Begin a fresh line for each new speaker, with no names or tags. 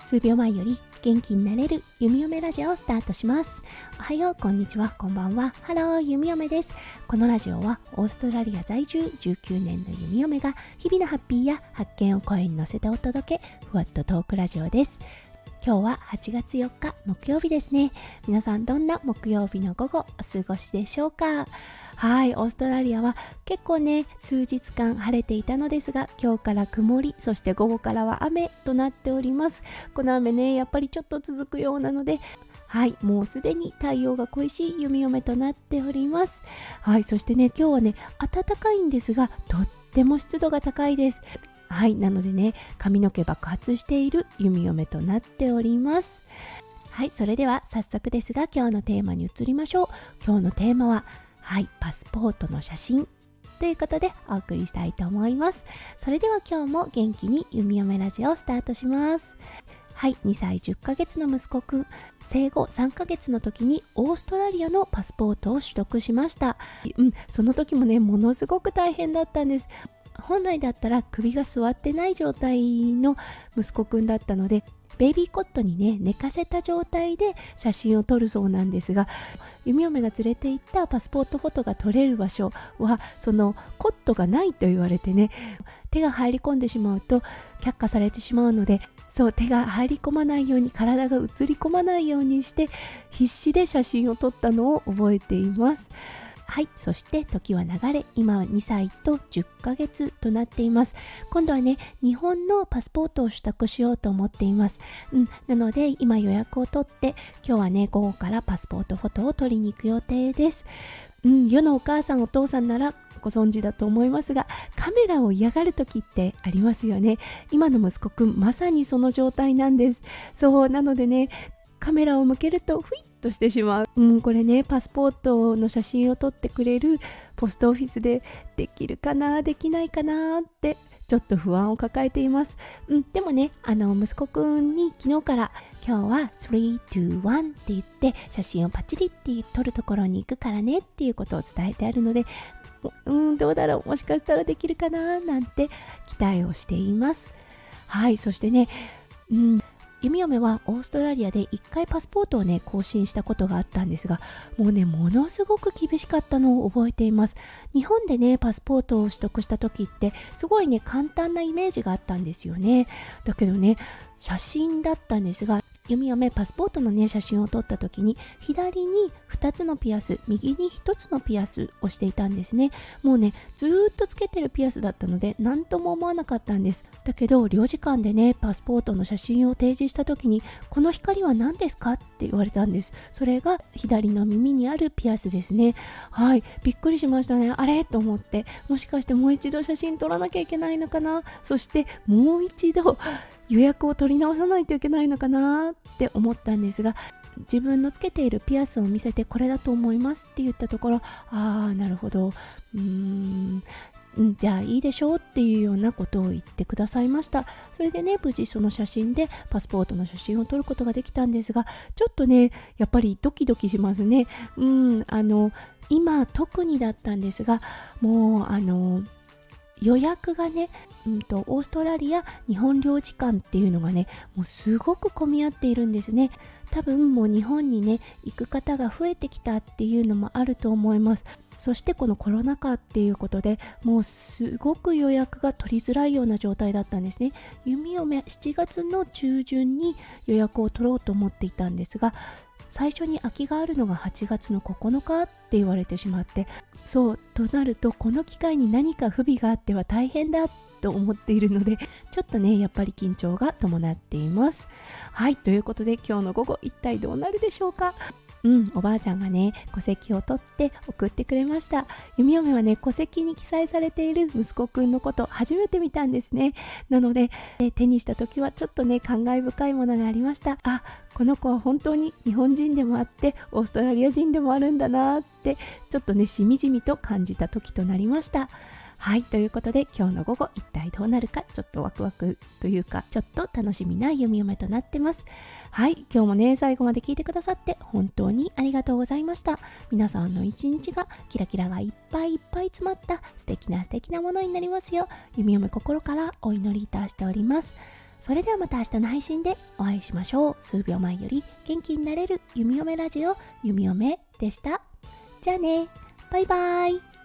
数秒前より元気になれる弓嫁ラジオをスタートします。おはよう、こんにちは、こんばんは。ハロー、弓嫁です。このラジオはオーストラリア在住19年の弓嫁が日々のハッピーや発見を声に乗せてお届け、ふわっとトークラジオです。今日は8月4日木曜日ですね。皆さんどんな木曜日の午後お過ごしでしょうか？はい、オーストラリアは結構ね、数日間晴れていたのですが、今日から曇り、そして午後からは雨となっております。この雨ね、やっぱりちょっと続くようなので、はい、もうすでに太陽が恋しい弓嫁となっております。はい、そしてね、今日はね、暖かいんですが、とっても湿度が高いです。はい、なのでね、髪の毛爆発している弓嫁となっております。はい、それでは早速ですが今日のテーマに移りましょう。今日のテーマははい、パスポートの写真ということでお送りしたいと思います。それでは今日も元気に弓嫁ラジオをスタートします。はい、2歳10ヶ月の息子くん、生後3ヶ月の時にオーストラリアのパスポートを取得しました。うん、その時もね、ものすごく大変だったんです。本来だったら首が座ってない状態の息子くんだったのでベイビーコットにね寝かせた状態で写真を撮るそうなんですが弓嫁が連れて行ったパスポートフォトが撮れる場所はそのコットがないと言われてね手が入り込んでしまうと却下されてしまうのでそう手が入り込まないように体が映り込まないようにして必死で写真を撮ったのを覚えています。はい。そして時は流れ今は2歳と10ヶ月となっています。今度はね日本のパスポートを取得しようと思っています。うん。なので今予約を取って今日はね午後からパスポートフォトを取りに行く予定です。うん。世のお母さんお父さんならご存知だと思いますがカメラを嫌がる時ってありますよね。今の息子くんまさにその状態なんです。そう。なのでねカメラを向けるとふいっとしてしまう、うん、これねパスポートの写真を撮ってくれるポストオフィスでできるかなできないかなってちょっと不安を抱えています、うん、でもねあの息子くんに昨日から今日は321って言って写真をパチリって撮るところに行くからねっていうことを伝えてあるのでうんどうだろうもしかしたらできるかななんて期待をしています。はいそしてねうん弓嫁はオーストラリアで1回パスポートをね更新したことがあったんですがもうねものすごく厳しかったのを覚えています。日本でねパスポートを取得した時ってすごいね簡単なイメージがあったんですよね。だけどね写真だったんですが弓嫁パスポートのね写真を撮った時に左に2つのピアス右に1つのピアスをしていたんですね。もうねずっとつけてるピアスだったので何とも思わなかったんです。だけど領事館でねパスポートの写真を提示した時にこの光は何ですかって言われたんです。それが左の耳にあるピアスですね。はいびっくりしましたね。あれ？と思って。もしかしてもう一度写真撮らなきゃいけないのかな？そしてもう一度予約を取り直さないといけないのかなって思ったんですが自分のつけているピアスを見せてこれだと思いますって言ったところああなるほど。うーんじゃあいいでしょうっていうようなことを言ってくださいました。それでね無事その写真でパスポートの写真を撮ることができたんですがちょっとねやっぱりドキドキしますね。うんあの今特にだったんですがもうあの予約がね、うんと、オーストラリア日本領事館っていうのがねもうすごく混み合っているんですね。多分もう日本にね行く方が増えてきたっていうのもあると思います。そしてこのコロナ禍っていうことでもうすごく予約が取りづらいような状態だったんですね。弓嫁7月の中旬に予約を取ろうと思っていたんですが最初に空きがあるのが8月の9日って言われてしまってそうとなるとこの機会に何か不備があっては大変だと思っているのでちょっとねやっぱり緊張が伴っています。はいということで今日の午後一体どうなるでしょうか？うんおばあちゃんがね戸籍を取って送ってくれました。弓嫁はね戸籍に記載されている息子くんのこと初めて見たんですね。なので手にした時はちょっとね感慨深いものがありました。あこの子は本当に日本人でもあってオーストラリア人でもあるんだなってちょっとねしみじみと感じた時となりました。はい、ということで今日の午後一体どうなるかちょっとワクワクというかちょっと楽しみな読み嫁となってます。はい、今日もね、最後まで聞いてくださって本当にありがとうございました。皆さんの一日がキラキラがいっぱいいっぱい詰まった素敵な素敵なものになりますよ。弓嫁心からお祈りいたしております。それではまた明日の配信でお会いしましょう。数秒前より元気になれる弓嫁ラジオ弓嫁でした。じゃあね、バイバイ。